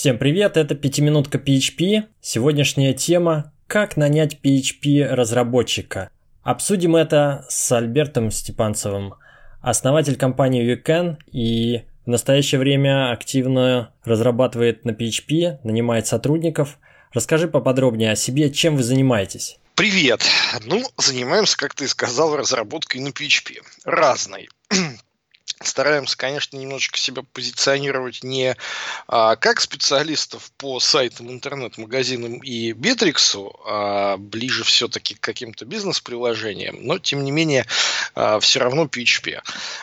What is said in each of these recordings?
Всем привет, это пятиминутка PHP. Сегодняшняя тема «Как нанять PHP разработчика». Обсудим это с Альбертом Степанцевым, основатель компании Weekend и в настоящее время активно разрабатывает на PHP, нанимает сотрудников. Расскажи поподробнее о себе, чем вы занимаетесь. Привет. Ну, занимаемся, как ты сказал, разработкой на PHP. Разной стараемся, конечно, немножечко себя позиционировать не а, как специалистов по сайтам, интернет-магазинам и Битриксу, а ближе все-таки к каким-то бизнес-приложениям, но, тем не менее, а, все равно PHP.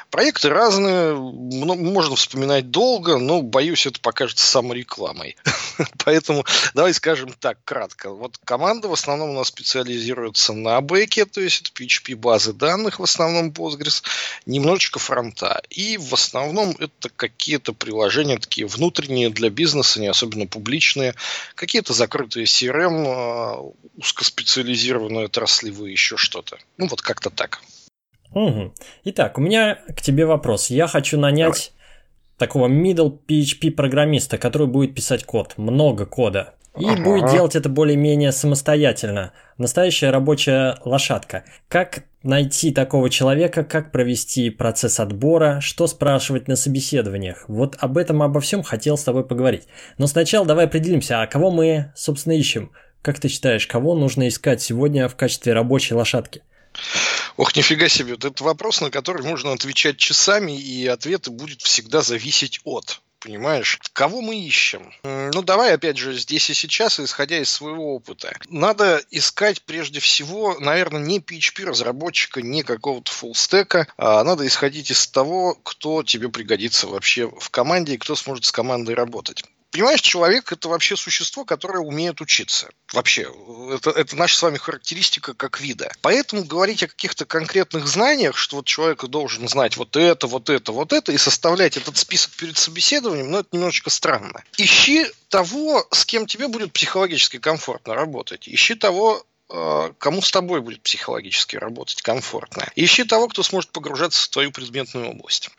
Проекты разные, можно вспоминать долго, но, боюсь, это покажется саморекламой. Поэтому давай скажем так, кратко. Вот команда в основном у нас специализируется на бэке, то есть это PHP базы данных, в основном Postgres, немножечко фронта. И в основном это какие-то приложения такие внутренние для бизнеса, не особенно публичные, какие-то закрытые CRM, а, узкоспециализированные отраслевые, еще что-то. Ну вот как-то так. Угу. Итак, у меня к тебе вопрос. Я хочу нанять Давай. такого middle PHP программиста, который будет писать код, много кода. И ага. будет делать это более-менее самостоятельно. Настоящая рабочая лошадка. Как найти такого человека, как провести процесс отбора, что спрашивать на собеседованиях. Вот об этом, обо всем хотел с тобой поговорить. Но сначала давай определимся, а кого мы, собственно, ищем? Как ты считаешь, кого нужно искать сегодня в качестве рабочей лошадки? Ох, нифига себе, вот это вопрос, на который можно отвечать часами, и ответы будет всегда зависеть от понимаешь? Кого мы ищем? Ну, давай, опять же, здесь и сейчас, исходя из своего опыта. Надо искать прежде всего, наверное, не PHP-разработчика, не какого-то фуллстека, а надо исходить из того, кто тебе пригодится вообще в команде и кто сможет с командой работать. Понимаешь, человек это вообще существо, которое умеет учиться. Вообще, это, это наша с вами характеристика как вида. Поэтому говорить о каких-то конкретных знаниях, что вот человек должен знать вот это, вот это, вот это, и составлять этот список перед собеседованием, ну, это немножечко странно. Ищи того, с кем тебе будет психологически комфортно работать. Ищи того, кому с тобой будет психологически работать комфортно. Ищи того, кто сможет погружаться в твою предметную область.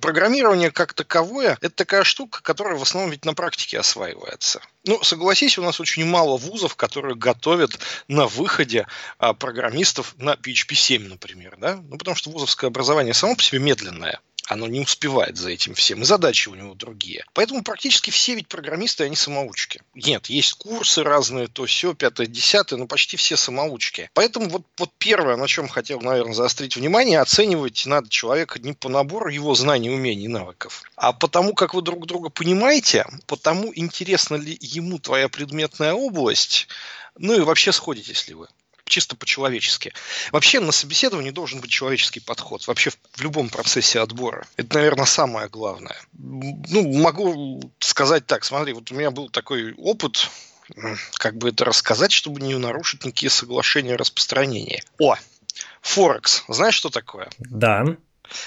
Программирование как таковое – это такая штука, которая в основном ведь на практике осваивается. Ну, согласись, у нас очень мало вузов, которые готовят на выходе а, программистов на PHP 7, например. Да? Ну, потому что вузовское образование само по себе медленное оно не успевает за этим всем, и задачи у него другие. Поэтому практически все ведь программисты, они самоучки. Нет, есть курсы разные, то все, пятое, десятое, но почти все самоучки. Поэтому вот, вот первое, на чем хотел, наверное, заострить внимание, оценивать надо человека не по набору его знаний, умений, навыков, а потому, как вы друг друга понимаете, потому интересна ли ему твоя предметная область, ну и вообще сходитесь ли вы чисто по-человечески. Вообще на собеседовании должен быть человеческий подход. Вообще в, в любом процессе отбора. Это, наверное, самое главное. Ну, могу сказать так. Смотри, вот у меня был такой опыт, как бы это рассказать, чтобы не нарушить никакие соглашения о распространении. О, Форекс. Знаешь, что такое? Да.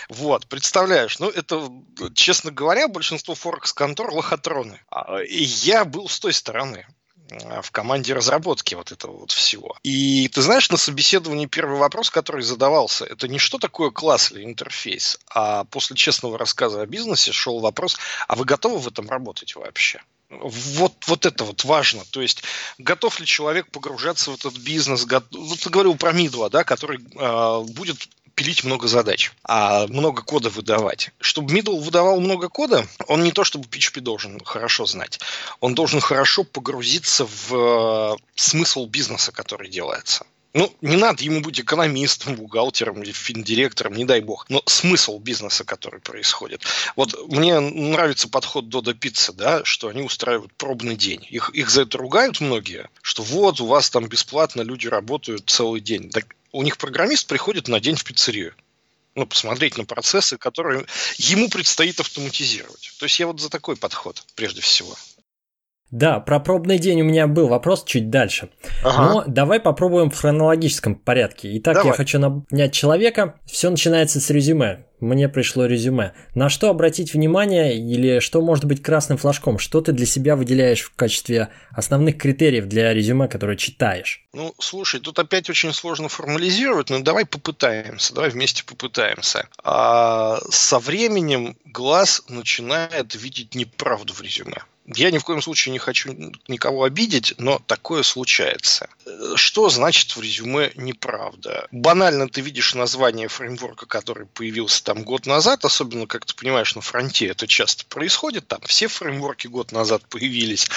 Вот, представляешь, ну это, честно говоря, большинство Форекс-контор лохотроны. А, и я был с той стороны. Э, в команде разработки вот этого вот всего. И ты знаешь, на собеседовании первый вопрос, который задавался, это не что такое класс или интерфейс, а после честного рассказа о бизнесе шел вопрос, а вы готовы в этом работать вообще? Вот, вот это вот важно. То есть, готов ли человек погружаться в этот бизнес? Вот ты говорил про Мидла, да, который э, будет пилить много задач, а много кода выдавать. Чтобы middle выдавал много кода, он не то чтобы PHP должен хорошо знать, он должен хорошо погрузиться в э, смысл бизнеса, который делается. Ну, не надо ему быть экономистом, бухгалтером или финдиректором, не дай бог. Но смысл бизнеса, который происходит. Вот мне нравится подход Дода Пицца, да, что они устраивают пробный день. Их, их за это ругают многие, что вот у вас там бесплатно люди работают целый день. Так у них программист приходит на день в пиццерию. Ну, посмотреть на процессы, которые ему предстоит автоматизировать. То есть я вот за такой подход, прежде всего. Да, про пробный день у меня был вопрос чуть дальше. Ага. Но давай попробуем в хронологическом порядке. Итак, давай. я хочу нанять человека. Все начинается с резюме. Мне пришло резюме. На что обратить внимание или что может быть красным флажком? Что ты для себя выделяешь в качестве основных критериев для резюме, которое читаешь? Ну, слушай, тут опять очень сложно формализировать, но давай попытаемся, давай вместе попытаемся. А, со временем глаз начинает видеть неправду в резюме Я ни в коем случае не хочу никого обидеть, но такое случается. Что значит в резюме неправда? Банально ты видишь название фреймворка, который появился там год назад, особенно, как ты понимаешь, на фронте это часто происходит, там все фреймворки год назад появились,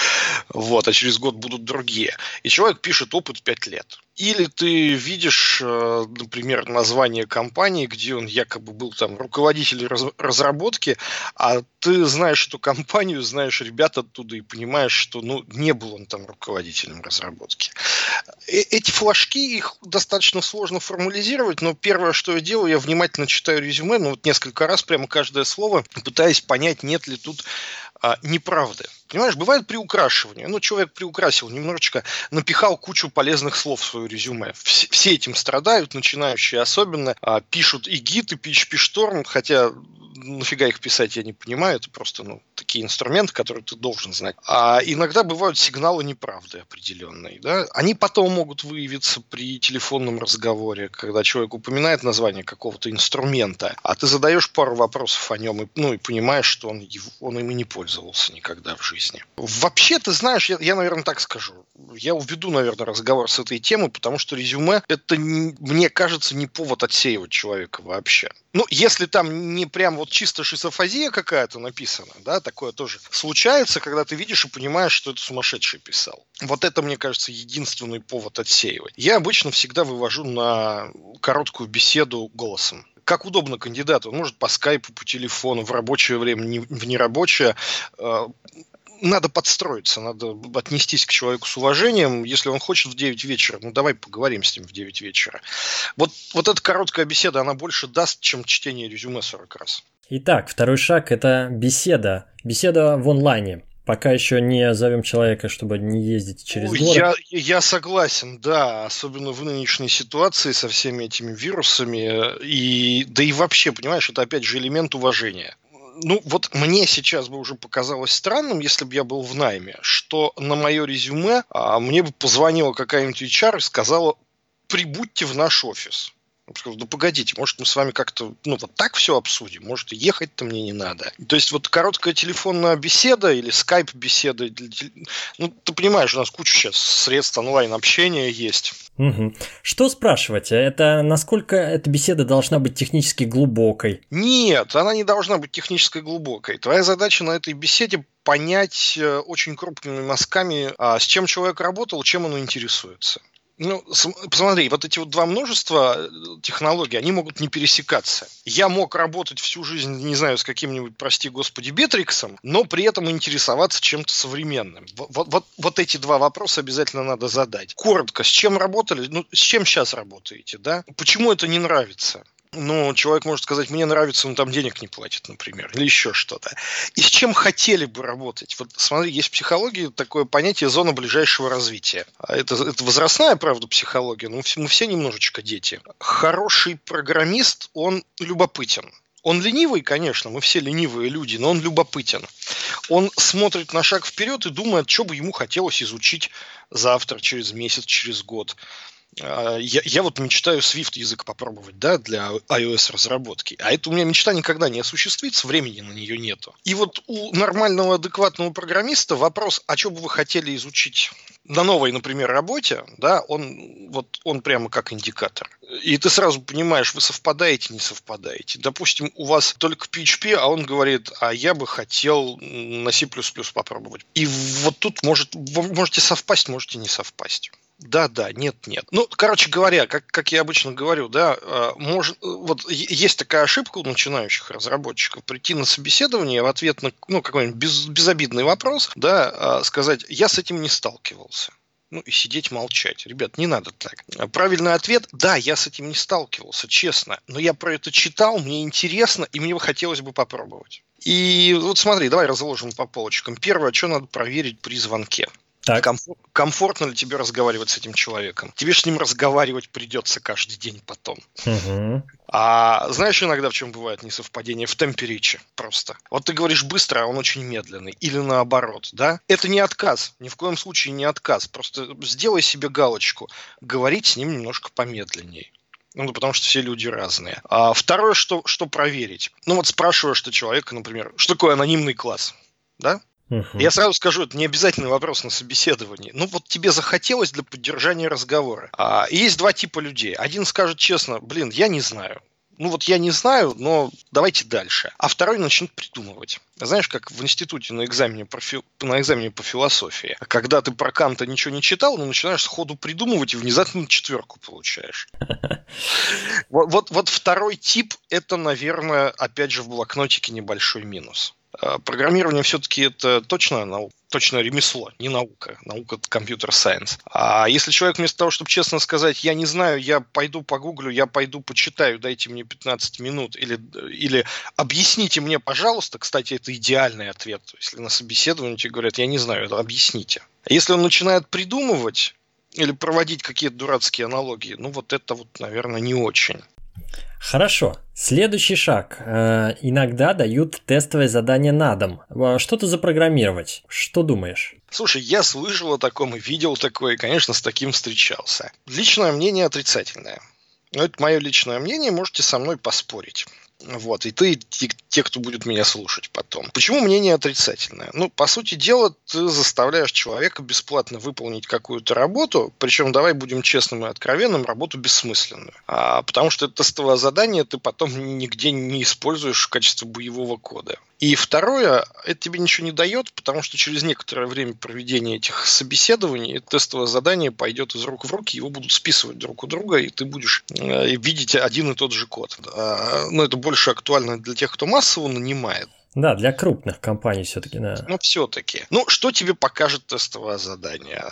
вот, а через год будут другие. И человек пишет опыт 5 лет. Или ты видишь, э, например, название компании, где он якобы был там руководитель разработки, а ты знаешь эту компанию, знаешь ребят оттуда и понимаешь, что ну, не был он там руководителем разработки. Э, эти флажки, их достаточно сложно формализировать, но первое, что я делаю, я внимательно читаю резюме, ну вот несколько раз прямо каждое слово, пытаясь понять, нет ли тут а, неправды. Понимаешь, бывает приукрашивание. Ну, человек приукрасил немножечко, напихал кучу полезных слов в свое резюме. Все, все этим страдают, начинающие особенно. А, пишут и гид, и PHP Storm, хотя нафига их писать, я не понимаю. Это просто ну, такие инструменты, которые ты должен знать. А иногда бывают сигналы неправды определенные. Да? Они потом могут выявиться при телефонном разговоре, когда человек упоминает название какого-то инструмента, а ты задаешь пару вопросов о нем и, ну, и понимаешь, что он, он ими не пользовался никогда в жизни. Вообще, ты знаешь, я, я, наверное, так скажу. Я уведу, наверное, разговор с этой темы, потому что резюме – это, мне кажется, не повод отсеивать человека вообще. Ну, если там не прям вот чисто шизофазия какая-то написана, да, такое тоже случается, когда ты видишь и понимаешь, что это сумасшедший писал. Вот это, мне кажется, единственный повод отсеивать. Я обычно всегда вывожу на короткую беседу голосом как удобно кандидату. Он может по скайпу, по телефону, в рабочее время, в нерабочее э, надо подстроиться, надо отнестись к человеку с уважением. Если он хочет в 9 вечера, ну давай поговорим с ним в 9 вечера. Вот, вот эта короткая беседа, она больше даст, чем чтение резюме 40 раз. Итак, второй шаг – это беседа. Беседа в онлайне. Пока еще не зовем человека, чтобы не ездить через город. Я, я согласен, да, особенно в нынешней ситуации со всеми этими вирусами. И, да и вообще, понимаешь, это опять же элемент уважения ну вот мне сейчас бы уже показалось странным, если бы я был в найме, что на мое резюме а, мне бы позвонила какая-нибудь HR и сказала, прибудьте в наш офис. Сказал, да погодите, может мы с вами как-то, ну вот так все обсудим, может ехать-то мне не надо. То есть вот короткая телефонная беседа или скайп-беседа, ну ты понимаешь, у нас куча сейчас средств онлайн-общения есть. Угу. Что спрашивать? Это насколько эта беседа должна быть технически глубокой? Нет, она не должна быть технически глубокой. Твоя задача на этой беседе понять э, очень крупными мазками, а, с чем человек работал, чем он интересуется. Ну, посмотри, вот эти вот два множества э, технологий, они могут не пересекаться. Я мог работать всю жизнь, не знаю, с каким-нибудь, прости господи, Бетриксом, но при этом интересоваться чем-то современным. Вот, вот, вот эти два вопроса обязательно надо задать. Коротко, с чем работали, ну, с чем сейчас работаете, да? Почему это не нравится? Ну, человек может сказать, мне нравится, но там денег не платит, например, или еще что-то. И с чем хотели бы работать? Вот смотри, есть в психологии такое понятие зона ближайшего развития. А это, это возрастная, правда, психология, но мы все немножечко дети. Хороший программист, он любопытен. Он ленивый, конечно, мы все ленивые люди, но он любопытен. Он смотрит на шаг вперед и думает, что бы ему хотелось изучить завтра, через месяц, через год. А, я, я вот мечтаю Swift язык попробовать, да, для iOS разработки. А это у меня мечта никогда не осуществится, времени на нее нету. И вот у нормального, адекватного программиста вопрос, а что бы вы хотели изучить на новой, например, работе, да, он вот он прямо как индикатор. И ты сразу понимаешь, вы совпадаете, не совпадаете. Допустим, у вас только PHP, а он говорит, а я бы хотел на C++ попробовать. И вот тут может, вы можете совпасть, можете не совпасть. Да, да, нет, нет. Ну, короче говоря, как, как я обычно говорю, да, э, может, вот есть такая ошибка у начинающих разработчиков прийти на собеседование в ответ на ну, какой-нибудь без, безобидный вопрос, да, а, сказать, я с этим не сталкивался ну и сидеть молчать. Ребят, не надо так. Правильный ответ – да, я с этим не сталкивался, честно. Но я про это читал, мне интересно, и мне бы хотелось бы попробовать. И вот смотри, давай разложим по полочкам. Первое, что надо проверить при звонке. Так. Комфор- комфортно ли тебе разговаривать с этим человеком? Тебе с ним разговаривать придется каждый день потом. Угу. А знаешь иногда в чем бывает несовпадение? В темпе речи просто. Вот ты говоришь быстро, а он очень медленный. Или наоборот, да? Это не отказ. Ни в коем случае не отказ. Просто сделай себе галочку. Говорить с ним немножко помедленнее. Ну, потому что все люди разные. А второе, что, что проверить. Ну, вот спрашиваешь ты человека, например, что такое анонимный класс? Да? Угу. Я сразу скажу, это не обязательный вопрос на собеседовании. Ну вот тебе захотелось для поддержания разговора. А, есть два типа людей. Один скажет честно, блин, я не знаю ну вот я не знаю, но давайте дальше. А второй начнет придумывать. Знаешь, как в институте на экзамене, по фи... на экзамене по философии. Когда ты про Канта ничего не читал, но начинаешь сходу придумывать и внезапно четверку получаешь. Вот, вот, вот второй тип, это, наверное, опять же в блокнотике небольшой минус. А, программирование все-таки это точно наука точно ремесло, не наука. Наука – это компьютер-сайенс. А если человек вместо того, чтобы честно сказать, я не знаю, я пойду погуглю, я пойду почитаю, дайте мне 15 минут, или, или объясните мне, пожалуйста, кстати, это идеальный ответ. Если на собеседовании тебе говорят, я не знаю, это объясните. Если он начинает придумывать, или проводить какие-то дурацкие аналогии, ну вот это вот, наверное, не очень. Хорошо. Следующий шаг. Э, иногда дают тестовое задание на дом. Что-то запрограммировать. Что думаешь? Слушай, я слышал о таком и видел такое, и, конечно, с таким встречался. Личное мнение отрицательное. Но это мое личное мнение, можете со мной поспорить. Вот, и ты, и те, кто будет меня слушать потом. Почему мнение отрицательное? Ну, по сути дела, ты заставляешь человека бесплатно выполнить какую-то работу, причем, давай будем честным и откровенным, работу бессмысленную. А, потому что это тестовое задание ты потом нигде не используешь в качестве боевого кода. И второе, это тебе ничего не дает, потому что через некоторое время проведения этих собеседований тестовое задание пойдет из рук в руки, его будут списывать друг у друга, и ты будешь э, видеть один и тот же код. А, но это больше актуально для тех, кто массово нанимает. Да, для крупных компаний все-таки, да. Ну, все-таки. Ну, что тебе покажет тестовое задание?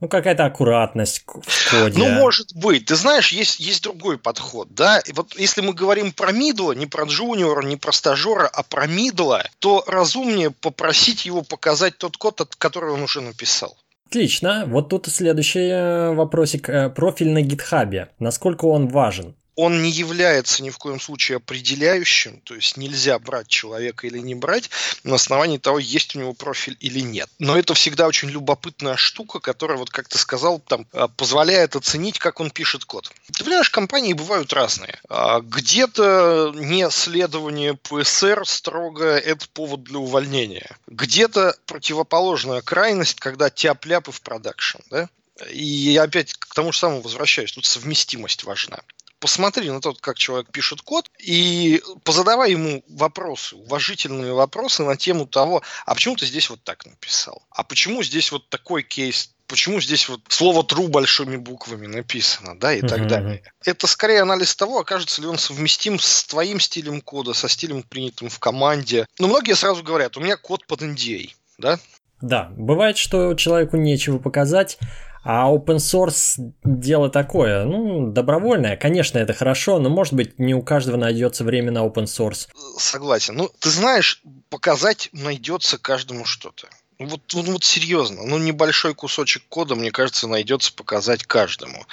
Ну, какая-то аккуратность в коде. Ну, может быть. Ты знаешь, есть, есть другой подход, да. И вот если мы говорим про мидла, не про джуниора, не про стажера, а про мидла, то разумнее попросить его показать тот код, который он уже написал. Отлично. Вот тут следующий э, вопросик. Э, профиль на гитхабе. Насколько он важен? Он не является ни в коем случае определяющим, то есть нельзя брать человека или не брать на основании того, есть у него профиль или нет. Но это всегда очень любопытная штука, которая, вот как ты сказал, там, а, позволяет оценить, как он пишет код. Ты понимаешь, компании бывают разные. А, где-то не следование ПСР строго это повод для увольнения. Где-то противоположная крайность, когда тяп-ляпы в продакшн, да? И я опять к тому же самому возвращаюсь. Тут совместимость важна посмотри на то, как человек пишет код, и позадавай ему вопросы, уважительные вопросы на тему того, а почему ты здесь вот так написал? А почему здесь вот такой кейс почему здесь вот слово true большими буквами написано, да, и так uh-huh. далее. Это скорее анализ того, окажется ли он совместим с твоим стилем кода, со стилем, принятым в команде. Но многие сразу говорят, у меня код под NDA, да? Да, бывает, что человеку нечего показать, а open source дело такое, ну, добровольное. Конечно, это хорошо, но, может быть, не у каждого найдется время на open source. Согласен. Ну, ты знаешь, показать найдется каждому что-то. Вот, вот, вот серьезно, ну небольшой кусочек кода, мне кажется, найдется показать каждому.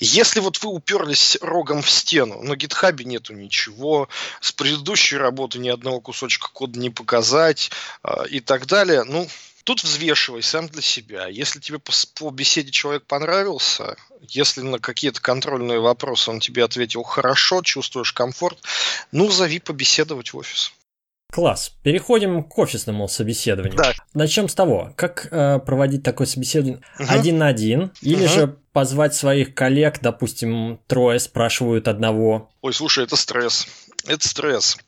Если вот вы уперлись рогом в стену, на гитхабе нету ничего, с предыдущей работы ни одного кусочка кода не показать э, и так далее, ну, Тут взвешивай сам для себя. Если тебе по, по беседе человек понравился, если на какие-то контрольные вопросы он тебе ответил хорошо, чувствуешь комфорт, ну, зови побеседовать в офис. Класс. Переходим к офисному собеседованию. Да. Начнем с того, как э, проводить такое собеседование угу. один на один, или угу. же позвать своих коллег, допустим, трое спрашивают одного. Ой, слушай, это стресс. Это стресс.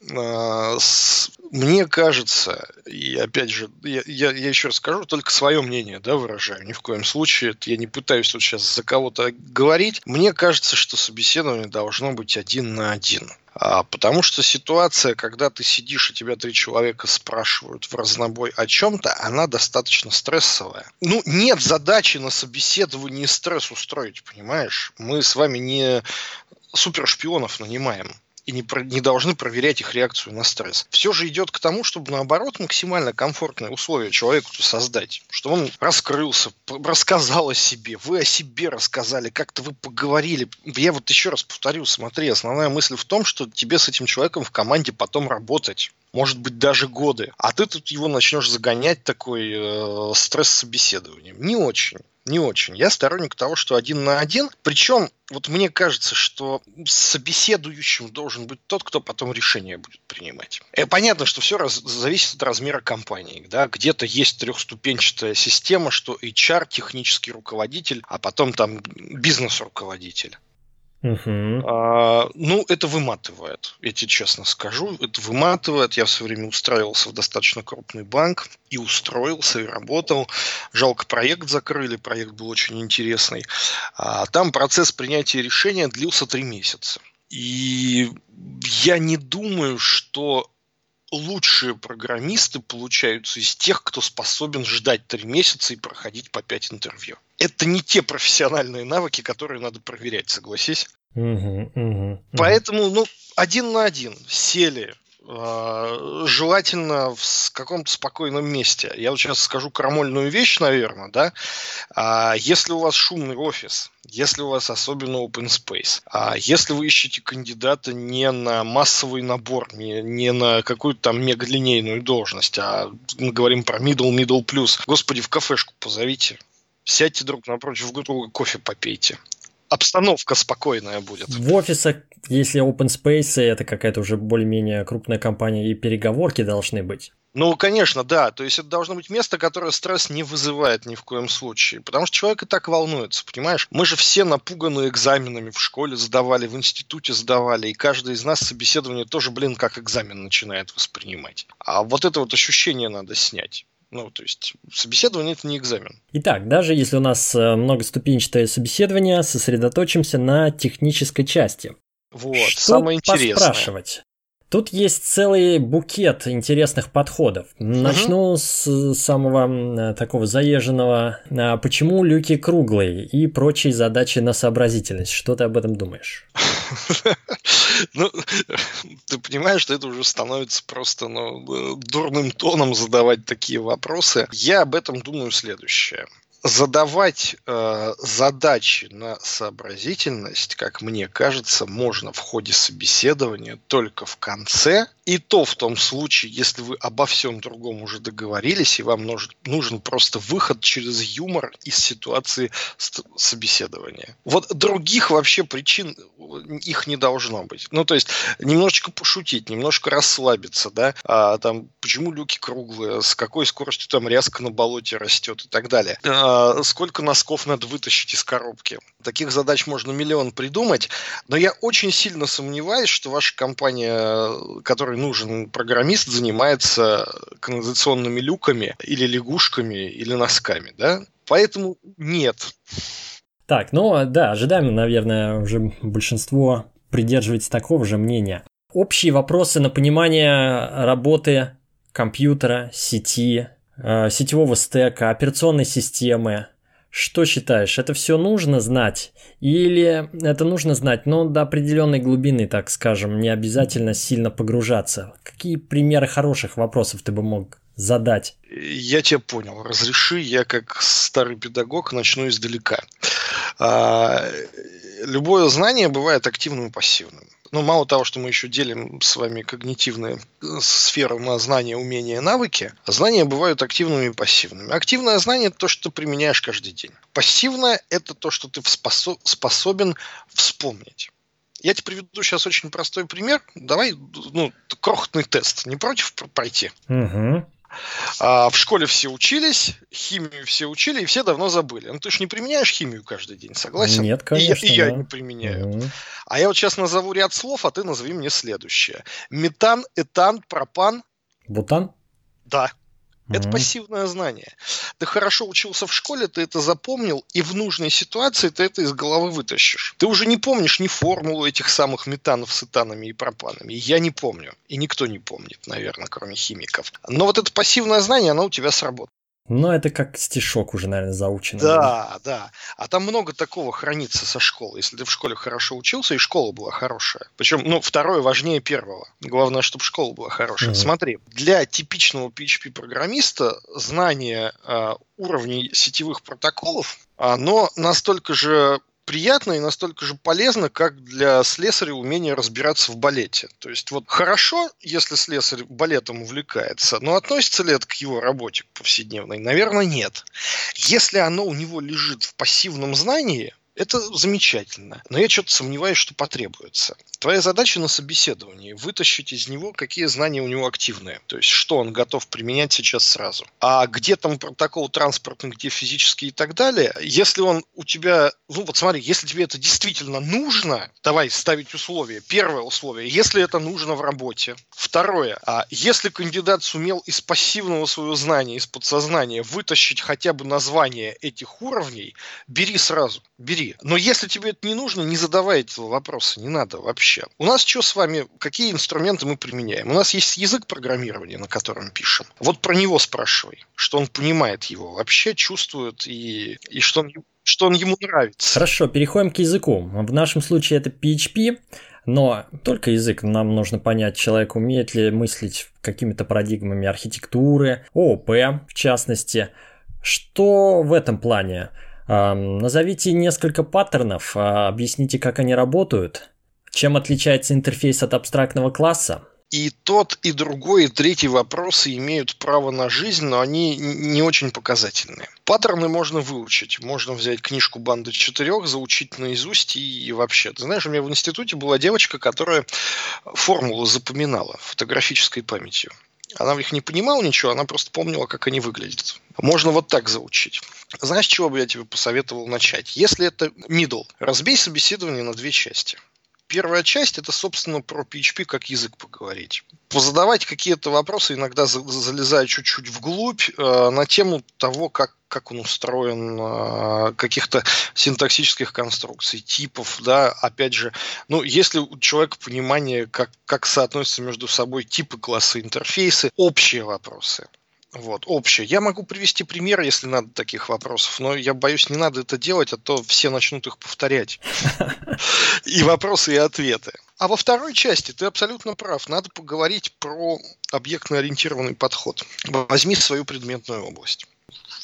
Мне кажется, и опять же, я, я, я еще раз скажу, только свое мнение да, выражаю, ни в коем случае, я не пытаюсь тут сейчас за кого-то говорить. Мне кажется, что собеседование должно быть один на один. А, потому что ситуация, когда ты сидишь и тебя три человека спрашивают в разнобой о чем-то, она достаточно стрессовая. Ну, нет задачи на собеседовании стресс устроить, понимаешь? Мы с вами не супершпионов нанимаем и не, про, не должны проверять их реакцию на стресс. Все же идет к тому, чтобы наоборот максимально комфортные условия человеку создать, чтобы он раскрылся, рассказал о себе, вы о себе рассказали, как-то вы поговорили. Я вот еще раз повторю, смотри, основная мысль в том, что тебе с этим человеком в команде потом работать может быть, даже годы. А ты тут его начнешь загонять такой э, стресс собеседованием. Не очень не очень. Я сторонник того, что один на один. Причем, вот мне кажется, что собеседующим должен быть тот, кто потом решение будет принимать. И э, понятно, что все раз, зависит от размера компании. Да? Где-то есть трехступенчатая система, что HR, технический руководитель, а потом там бизнес-руководитель. Угу. А, ну, это выматывает, я тебе честно скажу. Это выматывает. Я в свое время устраивался в достаточно крупный банк и устроился, и работал. Жалко, проект закрыли, проект был очень интересный. А, там процесс принятия решения длился три месяца. И я не думаю, что лучшие программисты получаются из тех, кто способен ждать три месяца и проходить по пять интервью. Это не те профессиональные навыки, которые надо проверять, согласись. Угу, угу, Поэтому, ну, один на один сели, желательно в каком-то спокойном месте. Я вот сейчас скажу крамольную вещь, наверное, да. А, если у вас шумный офис, если у вас особенно open space, а если вы ищете кандидата не на массовый набор, не, не на какую-то там мегалинейную должность, а мы говорим про middle, middle plus, господи, в кафешку позовите, сядьте друг напротив друга, кофе попейте обстановка спокойная будет. В офисах, если open space, это какая-то уже более-менее крупная компания, и переговорки должны быть. Ну, конечно, да. То есть это должно быть место, которое стресс не вызывает ни в коем случае. Потому что человек и так волнуется, понимаешь? Мы же все напуганы экзаменами в школе сдавали, в институте сдавали. И каждый из нас собеседование тоже, блин, как экзамен начинает воспринимать. А вот это вот ощущение надо снять. Ну, то есть собеседование это не экзамен. Итак, даже если у нас э, многоступенчатое собеседование, сосредоточимся на технической части. Вот, Что самое интересное. Поспрашивать? Тут есть целый букет интересных подходов. Начну угу. с самого такого заезженного. А почему люки круглые и прочие задачи на сообразительность? Что ты об этом думаешь? Ну, ты понимаешь, что это уже становится просто ну, дурным тоном задавать такие вопросы. Я об этом думаю следующее задавать э, задачи на сообразительность, как мне кажется, можно в ходе собеседования только в конце, и то в том случае, если вы обо всем другом уже договорились, и вам нужен, нужен просто выход через юмор из ситуации собеседования. Вот других вообще причин их не должно быть. Ну, то есть немножечко пошутить, немножко расслабиться, да, а, там, почему люки круглые, с какой скоростью там резко на болоте растет и так далее. А, сколько носков надо вытащить из коробки. Таких задач можно миллион придумать, но я очень сильно сомневаюсь, что ваша компания, нужен программист, занимается канализационными люками или лягушками или носками, да? Поэтому нет. Так, ну да, ожидаемо, наверное, уже большинство придерживается такого же мнения. Общие вопросы на понимание работы компьютера, сети, э, сетевого стека, операционной системы, что считаешь, это все нужно знать? Или это нужно знать, но до определенной глубины, так скажем, не обязательно сильно погружаться? Какие примеры хороших вопросов ты бы мог задать? Я тебя понял. Разреши, я как старый педагог начну издалека. А, любое знание бывает активным и пассивным. Ну, мало того, что мы еще делим с вами когнитивные э, сферы на знания, умения, навыки, знания бывают активными и пассивными. Активное знание – это то, что ты применяешь каждый день. Пассивное – это то, что ты способен вспомнить. Я тебе приведу сейчас очень простой пример. Давай, ну, крохотный тест. Не против пройти? Угу. А, в школе все учились, химию все учили, и все давно забыли. Ну, ты же не применяешь химию каждый день, согласен? Нет, конечно. И, и я не применяю. Угу. А я вот сейчас назову ряд слов, а ты назови мне следующее. Метан, этан, пропан. Бутан? Да. Это пассивное знание. Ты хорошо учился в школе, ты это запомнил, и в нужной ситуации ты это из головы вытащишь. Ты уже не помнишь ни формулу этих самых метанов с этанами и пропанами. Я не помню. И никто не помнит, наверное, кроме химиков. Но вот это пассивное знание, оно у тебя сработает. Но это как стишок уже, наверное, заучено. Да, да. А там много такого хранится со школы. Если ты в школе хорошо учился, и школа была хорошая. Причем, ну, второе важнее первого. Главное, чтобы школа была хорошая. Mm-hmm. Смотри, для типичного PHP-программиста знание э, уровней сетевых протоколов, оно настолько же приятно и настолько же полезно, как для слесаря умение разбираться в балете. То есть вот хорошо, если слесарь балетом увлекается, но относится ли это к его работе повседневной? Наверное, нет. Если оно у него лежит в пассивном знании, это замечательно. Но я что-то сомневаюсь, что потребуется. Твоя задача на собеседовании – вытащить из него, какие знания у него активные. То есть, что он готов применять сейчас сразу. А где там протокол транспортный, где физический и так далее, если он у тебя... Ну вот смотри, если тебе это действительно нужно, давай ставить условия. Первое условие – если это нужно в работе. Второе – а если кандидат сумел из пассивного своего знания, из подсознания вытащить хотя бы название этих уровней, бери сразу, бери но если тебе это не нужно, не задавай этого вопроса, не надо вообще. У нас что с вами, какие инструменты мы применяем? У нас есть язык программирования, на котором пишем. Вот про него спрашивай, что он понимает его вообще, чувствует и, и что он что он ему нравится. Хорошо, переходим к языку. В нашем случае это PHP, но только язык. Нам нужно понять, человек умеет ли мыслить какими-то парадигмами архитектуры, ООП в частности. Что в этом плане? Назовите несколько паттернов, а, объясните, как они работают, чем отличается интерфейс от абстрактного класса. И тот, и другой, и третий вопросы имеют право на жизнь, но они не очень показательные. Паттерны можно выучить. Можно взять книжку «Банды четырех», заучить наизусть и, и вообще. Ты знаешь, у меня в институте была девочка, которая формулы запоминала фотографической памятью. Она в них не понимала ничего, она просто помнила, как они выглядят. Можно вот так заучить. Знаешь, чего бы я тебе посоветовал начать? Если это middle, разбей собеседование на две части. Первая часть это, собственно, про PHP как язык поговорить. Позадавать какие-то вопросы, иногда залезая чуть-чуть вглубь, э, на тему того, как, как он устроен, э, каких-то синтаксических конструкций, типов, да, опять же, ну, если у человека понимание, как, как соотносятся между собой типы, классы, интерфейсы, общие вопросы. Вот, общее. Я могу привести пример, если надо таких вопросов, но я боюсь, не надо это делать, а то все начнут их повторять. И вопросы, и ответы. А во второй части ты абсолютно прав. Надо поговорить про объектно-ориентированный подход. Возьми свою предметную область.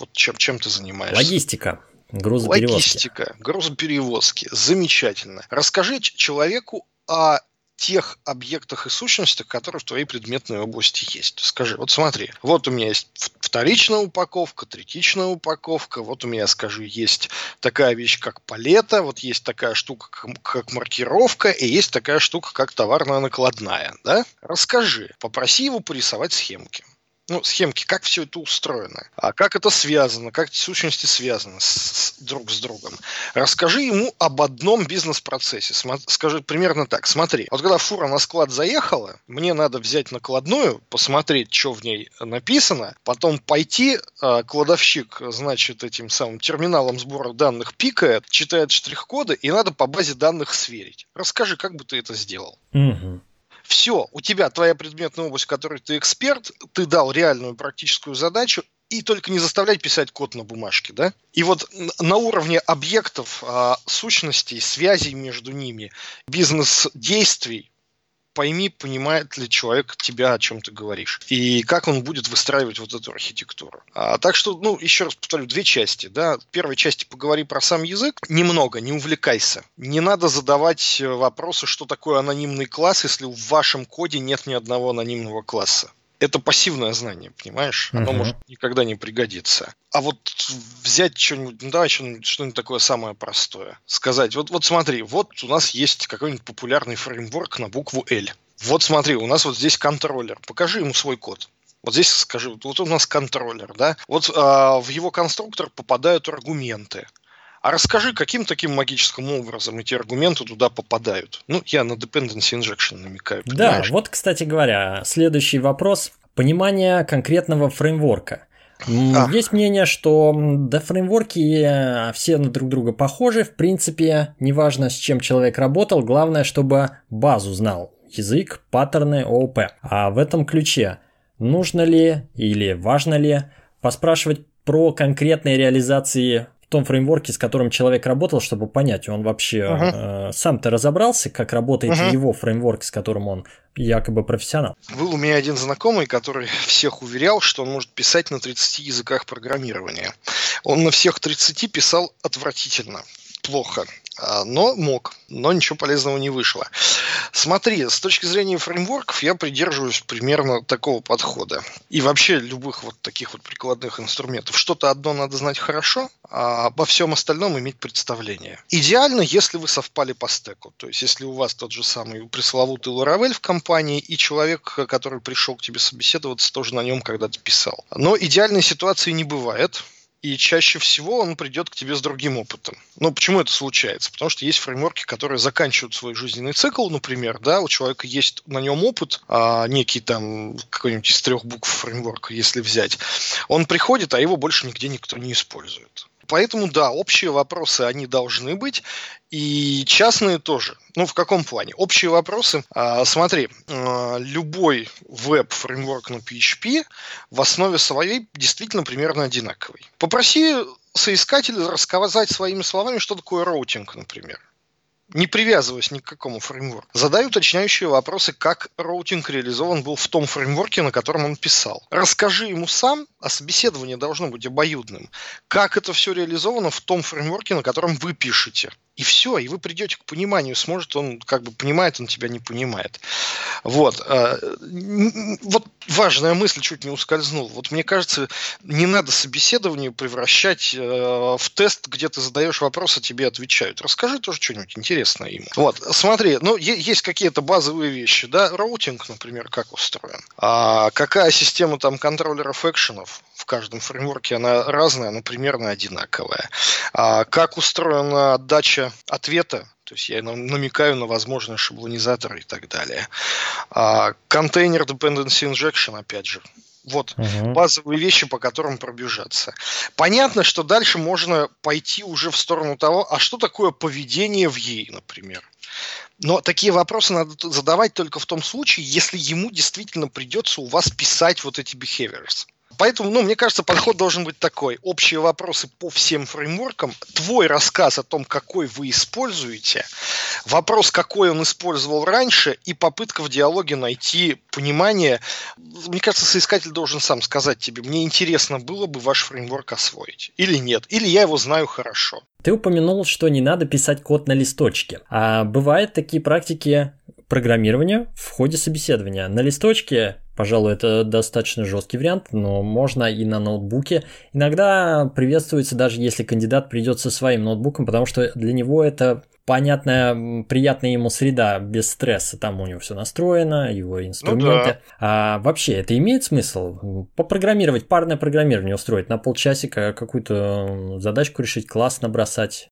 Вот чем, чем ты занимаешься. Логистика. Грузоперевозки. Логистика, грузоперевозки. Замечательно. Расскажи человеку о тех объектах и сущностях, которые в твоей предметной области есть. Скажи, вот смотри, вот у меня есть вторичная упаковка, третичная упаковка, вот у меня, скажу, есть такая вещь, как палета, вот есть такая штука, как маркировка, и есть такая штука, как товарная накладная, да? Расскажи, попроси его порисовать схемки ну, схемки, как все это устроено, а как это связано, как эти сущности связаны с, с, друг с другом. Расскажи ему об одном бизнес-процессе. скажи примерно так. Смотри, вот когда фура на склад заехала, мне надо взять накладную, посмотреть, что в ней написано, потом пойти, э, кладовщик, значит, этим самым терминалом сбора данных пикает, читает штрих-коды, и надо по базе данных сверить. Расскажи, как бы ты это сделал. Угу. Все, у тебя твоя предметная область, в которой ты эксперт, ты дал реальную практическую задачу, и только не заставлять писать код на бумажке, да? И вот на уровне объектов, а, сущностей, связей между ними, бизнес-действий, пойми, понимает ли человек тебя, о чем ты говоришь, и как он будет выстраивать вот эту архитектуру. А, так что, ну, еще раз повторю, две части, да. В первой части поговори про сам язык, немного, не увлекайся. Не надо задавать э, вопросы, что такое анонимный класс, если в вашем коде нет ни одного анонимного класса это пассивное знание, понимаешь? Оно uh-huh. может никогда не пригодиться. А вот взять что-нибудь, ну давай что-нибудь, что-нибудь такое самое простое. Сказать, вот, вот смотри, вот у нас есть какой-нибудь популярный фреймворк на букву L. Вот смотри, у нас вот здесь контроллер. Покажи ему свой код. Вот здесь скажи, вот у нас контроллер, да? Вот а, в его конструктор попадают аргументы. А расскажи, каким таким магическим образом эти аргументы туда попадают? Ну, я на dependency injection намекаю. Понимаешь? Да, вот, кстати говоря, следующий вопрос. Понимание конкретного фреймворка. А. Есть мнение, что да, фреймворки э, все на друг друга похожи. В принципе, неважно, с чем человек работал, главное, чтобы базу знал. Язык, паттерны, ООП. А в этом ключе нужно ли или важно ли поспрашивать про конкретные реализации том фреймворке, с которым человек работал, чтобы понять, он вообще uh-huh. э, сам-то разобрался, как работает uh-huh. его фреймворк, с которым он якобы профессионал. Был у меня один знакомый, который всех уверял, что он может писать на 30 языках программирования. Он на всех 30 писал отвратительно плохо. А, но мог, но ничего полезного не вышло. Смотри, с точки зрения фреймворков я придерживаюсь примерно такого подхода. И вообще любых вот таких вот прикладных инструментов. Что-то одно надо знать хорошо, а обо всем остальном иметь представление. Идеально, если вы совпали по стеку. То есть, если у вас тот же самый пресловутый Laravel в компании, и человек, который пришел к тебе собеседоваться, тоже на нем когда-то писал. Но идеальной ситуации не бывает и чаще всего он придет к тебе с другим опытом. Ну, почему это случается? Потому что есть фреймворки, которые заканчивают свой жизненный цикл, например, да, у человека есть на нем опыт, а, некий там какой-нибудь из трех букв фреймворка, если взять. Он приходит, а его больше нигде никто не использует. Поэтому, да, общие вопросы, они должны быть, и частные тоже. Ну, в каком плане? Общие вопросы. А, смотри, а, любой веб-фреймворк на PHP в основе своей действительно примерно одинаковый. Попроси соискателя рассказать своими словами, что такое роутинг, например не привязываясь ни к какому фреймворку. Задаю уточняющие вопросы, как роутинг реализован был в том фреймворке, на котором он писал. Расскажи ему сам, а собеседование должно быть обоюдным, как это все реализовано в том фреймворке, на котором вы пишете. И все, и вы придете к пониманию, сможет он, как бы понимает, он тебя не понимает. Вот. Э, вот важная мысль чуть не ускользнула. Вот мне кажется, не надо собеседование превращать э, в тест, где ты задаешь вопрос, а тебе отвечают. Расскажи тоже что-нибудь интересное ему. Вот, смотри, ну, есть какие-то базовые вещи, да, роутинг, например, как устроен. А какая система там контроллеров экшенов? В каждом фреймворке она разная, но примерно одинаковая. А как устроена отдача ответа то есть я намекаю на возможные шаблонизаторы и так далее. А, контейнер Dependency Injection, опять же. Вот угу. базовые вещи, по которым пробежаться. Понятно, что дальше можно пойти уже в сторону того, а что такое поведение в ей, например. Но такие вопросы надо задавать только в том случае, если ему действительно придется у вас писать вот эти behaviors. Поэтому, ну, мне кажется, подход должен быть такой. Общие вопросы по всем фреймворкам, твой рассказ о том, какой вы используете, вопрос, какой он использовал раньше, и попытка в диалоге найти понимание. Мне кажется, соискатель должен сам сказать тебе, мне интересно было бы ваш фреймворк освоить. Или нет. Или я его знаю хорошо. Ты упомянул, что не надо писать код на листочке. А бывают такие практики программирования в ходе собеседования. На листочке Пожалуй, это достаточно жесткий вариант, но можно и на ноутбуке. Иногда приветствуется даже если кандидат придет со своим ноутбуком, потому что для него это понятная, приятная ему среда, без стресса. Там у него все настроено, его инструменты. Ну, да. А вообще, это имеет смысл? Попрограммировать, парное программирование устроить на полчасика, какую-то задачку решить, класс набросать.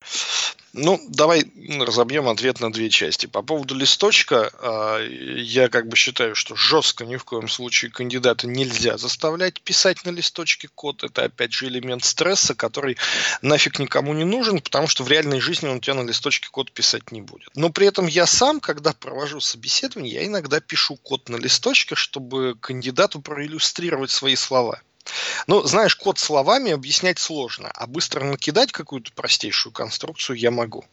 Ну, давай разобьем ответ на две части. По поводу листочка, а, я как бы считаю, что жестко ни в коем случае кандидата нельзя заставлять писать на листочке код. Это, опять же, элемент стресса, который нафиг никому не нужен, потому что в реальной жизни он тебя на листочке код писать не будет. Но при этом я сам, когда провожу собеседование, я иногда пишу код на листочке, чтобы кандидату проиллюстрировать свои слова. Ну, знаешь, код словами объяснять сложно, а быстро накидать какую-то простейшую конструкцию я могу.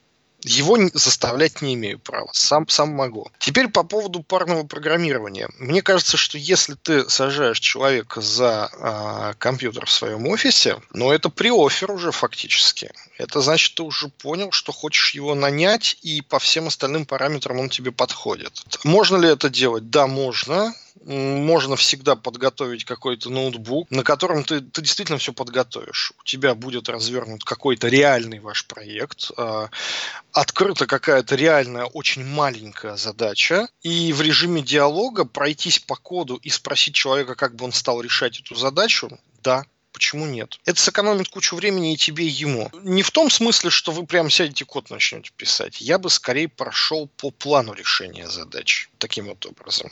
Его заставлять не имею права, сам, сам могу. Теперь по поводу парного программирования. Мне кажется, что если ты сажаешь человека за э, компьютер в своем офисе, ну это приофер уже фактически. Это значит, ты уже понял, что хочешь его нанять, и по всем остальным параметрам он тебе подходит. Можно ли это делать? Да, можно можно всегда подготовить какой-то ноутбук, на котором ты, ты действительно все подготовишь. У тебя будет развернут какой-то реальный ваш проект, э, открыта какая-то реальная, очень маленькая задача, и в режиме диалога пройтись по коду и спросить человека, как бы он стал решать эту задачу, да, Почему нет? Это сэкономит кучу времени и тебе, и ему. Не в том смысле, что вы прям сядете код начнете писать. Я бы скорее прошел по плану решения задач. Таким вот образом.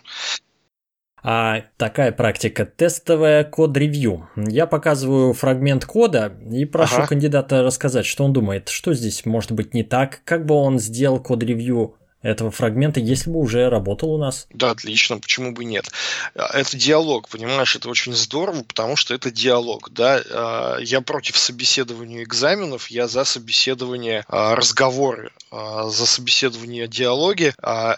А такая практика тестовая код-ревью. Я показываю фрагмент кода и прошу ага. кандидата рассказать, что он думает, что здесь может быть не так, как бы он сделал код-ревью этого фрагмента, если бы уже работал у нас. Да, отлично, почему бы нет. Это диалог, понимаешь, это очень здорово, потому что это диалог, да. А, я против собеседования экзаменов, я за собеседование а, разговоры, а, за собеседование диалоги.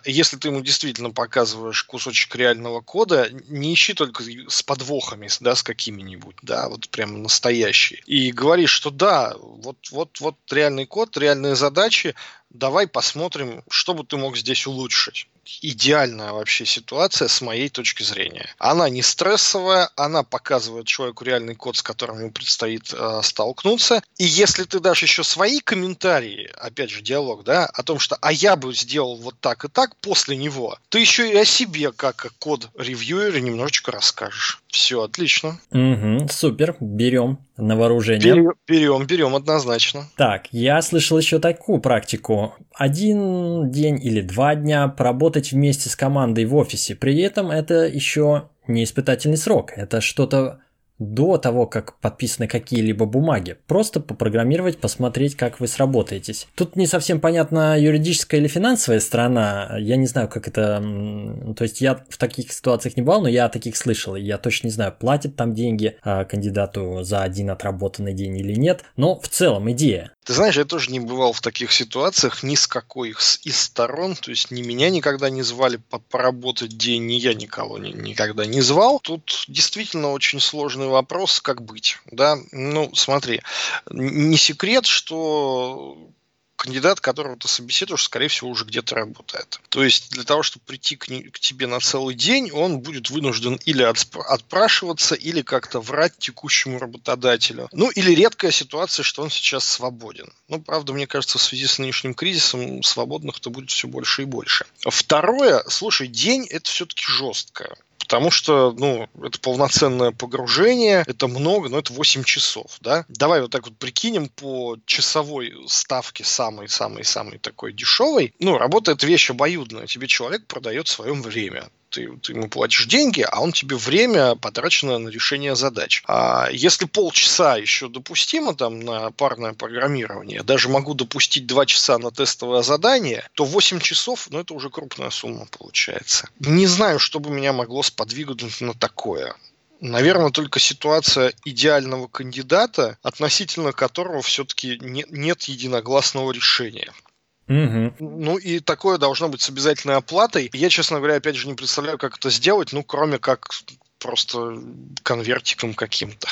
Если ты ему действительно показываешь кусочек реального кода, не ищи только с подвохами, да, с какими-нибудь, да, вот прям настоящие. И говоришь, что да, вот, вот, вот реальный код, реальные задачи, давай посмотрим, что бы ты мог здесь улучшить идеальная вообще ситуация с моей точки зрения. Она не стрессовая, она показывает человеку реальный код, с которым ему предстоит э, столкнуться. И если ты дашь еще свои комментарии, опять же, диалог, да, о том, что «а я бы сделал вот так и так после него», ты еще и о себе, как код-ревьюере, немножечко расскажешь. Все, отлично. Угу, супер, берем на вооружение. Берем, берем, берем однозначно. Так, я слышал еще такую практику. Один день или два дня поработать вместе с командой в офисе. При этом это еще не испытательный срок. Это что-то до того, как подписаны какие-либо бумаги. Просто попрограммировать, посмотреть, как вы сработаетесь. Тут не совсем понятна юридическая или финансовая сторона. Я не знаю, как это... То есть я в таких ситуациях не бывал, но я о таких слышал. Я точно не знаю, платят там деньги а, кандидату за один отработанный день или нет. Но в целом идея. Ты знаешь, я тоже не бывал в таких ситуациях ни с какой из сторон. То есть ни меня никогда не звали поработать день, ни я никого ни, никогда не звал. Тут действительно очень сложный вопрос, как быть. Да? Ну, смотри, не секрет, что кандидат, которого ты собеседуешь, скорее всего, уже где-то работает. То есть для того, чтобы прийти к, не, к тебе на целый день, он будет вынужден или отпрашиваться, или как-то врать текущему работодателю. Ну, или редкая ситуация, что он сейчас свободен. Ну, правда, мне кажется, в связи с нынешним кризисом свободных-то будет все больше и больше. Второе, слушай, день это все-таки жестко потому что, ну, это полноценное погружение, это много, но это 8 часов, да. Давай вот так вот прикинем по часовой ставке самой-самой-самой такой дешевой. Ну, работает вещь обоюдная. Тебе человек продает свое время ты, ты ему платишь деньги, а он тебе время потрачено на решение задач. А если полчаса еще допустимо там на парное программирование, даже могу допустить 2 часа на тестовое задание, то 8 часов, ну это уже крупная сумма получается. Не знаю, что бы меня могло сподвигнуть на такое. Наверное, только ситуация идеального кандидата, относительно которого все-таки не, нет единогласного решения. Угу. Ну и такое должно быть с обязательной оплатой. Я, честно говоря, опять же не представляю, как это сделать, ну кроме как просто конвертиком каким-то.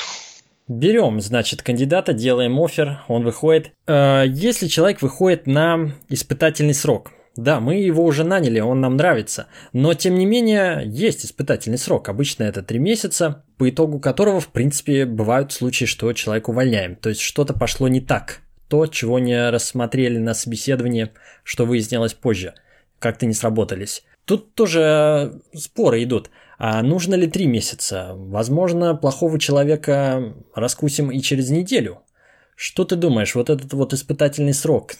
Берем, значит, кандидата, делаем офер, он выходит. Э, если человек выходит на испытательный срок, да, мы его уже наняли, он нам нравится, но тем не менее есть испытательный срок, обычно это три месяца, по итогу которого, в принципе, бывают случаи, что человек увольняем, то есть что-то пошло не так, то, чего не рассмотрели на собеседовании, что выяснилось позже, как-то не сработались. Тут тоже споры идут. А нужно ли три месяца? Возможно, плохого человека раскусим и через неделю. Что ты думаешь, вот этот вот испытательный срок,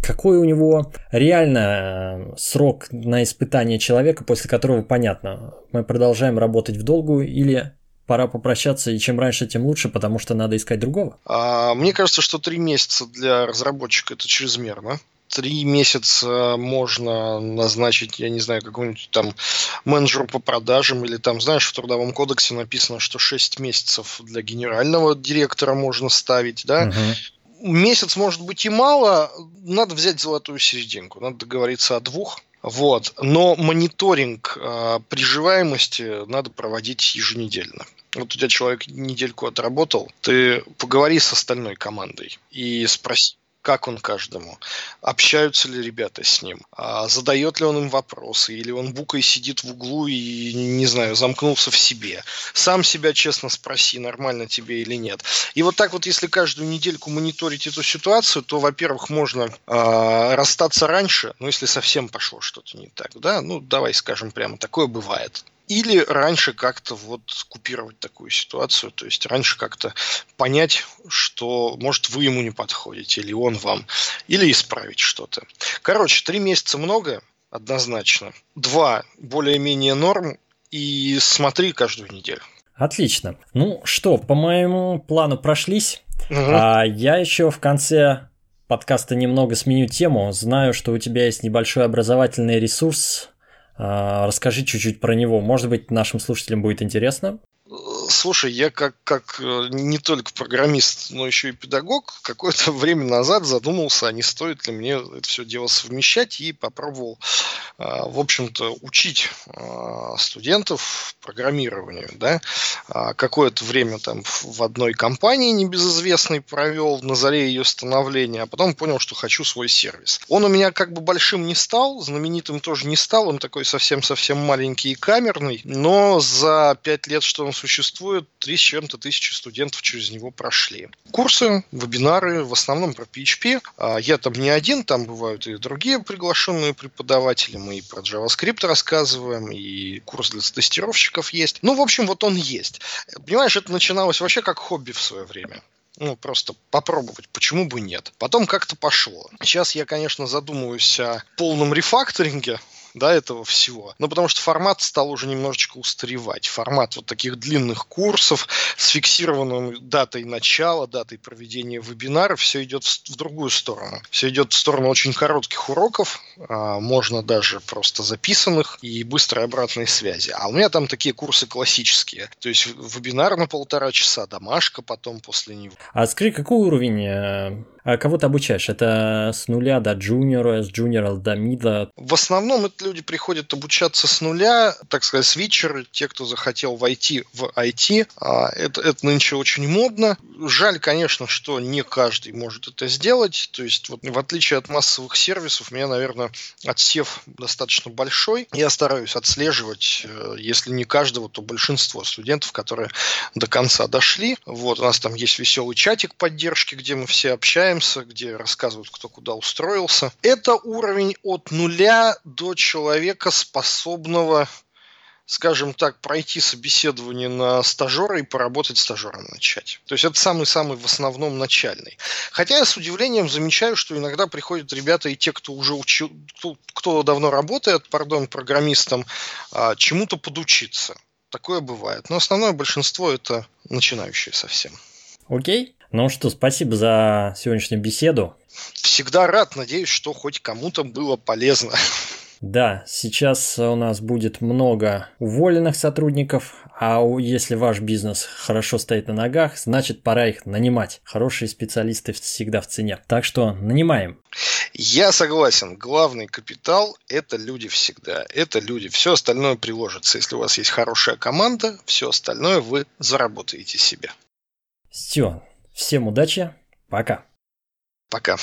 какой у него реально срок на испытание человека, после которого понятно, мы продолжаем работать в долгую или пора попрощаться, и чем раньше, тем лучше, потому что надо искать другого? А, мне кажется, что три месяца для разработчика это чрезмерно. Три месяца можно назначить, я не знаю, какому-нибудь там менеджеру по продажам, или там, знаешь, в Трудовом кодексе написано, что 6 месяцев для генерального директора можно ставить, да. Угу. Месяц может быть и мало, надо взять золотую серединку, надо договориться о двух, вот. Но мониторинг э, приживаемости надо проводить еженедельно. Вот у тебя человек недельку отработал, ты поговори с остальной командой и спроси, как он каждому, общаются ли ребята с ним, а задает ли он им вопросы, или он букой сидит в углу и, не знаю, замкнулся в себе. Сам себя честно спроси, нормально тебе или нет. И вот так вот, если каждую недельку мониторить эту ситуацию, то, во-первых, можно э, расстаться раньше, ну, если совсем пошло что-то не так, да, ну, давай скажем прямо, такое бывает. Или раньше как-то вот купировать такую ситуацию, то есть раньше как-то понять, что, может, вы ему не подходите, или он вам, или исправить что-то. Короче, три месяца много, однозначно. Два более-менее норм, и смотри каждую неделю. Отлично. Ну что, по моему плану прошлись. Угу. А я еще в конце подкаста немного сменю тему. Знаю, что у тебя есть небольшой образовательный ресурс расскажи чуть-чуть про него. Может быть, нашим слушателям будет интересно? Слушай, я как, как э, не только программист, но еще и педагог, какое-то время назад задумался, а не стоит ли мне это все дело совмещать, и попробовал, а, в общем-то, учить а, студентов программированию. Да? А, какое-то время там в одной компании небезызвестной провел на заре ее становления, а потом понял, что хочу свой сервис. Он у меня как бы большим не стал, знаменитым тоже не стал, он такой совсем-совсем маленький и камерный, но за пять лет, что он существует, три с чем-то тысячи студентов через него прошли. Курсы, вебинары, в основном про PHP. А, я там не один, там бывают и другие приглашенные преподаватели. Мы и про JavaScript рассказываем, и курс для тестировщиков есть. Ну, в общем, вот он есть. Понимаешь, это начиналось вообще как хобби в свое время ну, просто попробовать, почему бы нет. Потом как-то пошло. Сейчас я, конечно, задумываюсь о полном рефакторинге да, этого всего. Ну, потому что формат стал уже немножечко устаревать. Формат вот таких длинных курсов с фиксированной датой начала, датой проведения вебинара, все идет в, в другую сторону. Все идет в сторону очень коротких уроков, а, можно даже просто записанных и быстрой обратной связи. А у меня там такие курсы классические. То есть вебинар на полтора часа, домашка потом после него. А скажи, какой уровень э, а кого ты обучаешь? Это с нуля до джуниора, с джуниора до мида? В основном это люди приходят обучаться с нуля, так сказать, свитчеры, те, кто захотел войти в IT. А, это, это нынче очень модно. Жаль, конечно, что не каждый может это сделать. То есть, вот, в отличие от массовых сервисов, у меня, наверное, отсев достаточно большой. Я стараюсь отслеживать, э, если не каждого, то большинство студентов, которые до конца дошли. Вот, у нас там есть веселый чатик поддержки, где мы все общаемся где рассказывают, кто куда устроился. Это уровень от нуля до человека, способного скажем так, пройти собеседование на стажера и поработать стажером начать. То есть это самый-самый в основном начальный. Хотя я с удивлением замечаю, что иногда приходят ребята и те, кто уже учил, кто давно работает, пардон, программистом, а, чему-то подучиться. Такое бывает. Но основное большинство это начинающие совсем. Окей. Ну что, спасибо за сегодняшнюю беседу. Всегда рад, надеюсь, что хоть кому-то было полезно. Да, сейчас у нас будет много уволенных сотрудников, а если ваш бизнес хорошо стоит на ногах, значит пора их нанимать. Хорошие специалисты всегда в цене. Так что нанимаем. Я согласен. Главный капитал – это люди всегда. Это люди. Все остальное приложится. Если у вас есть хорошая команда, все остальное вы заработаете себе. Все, Всем удачи. Пока. Пока.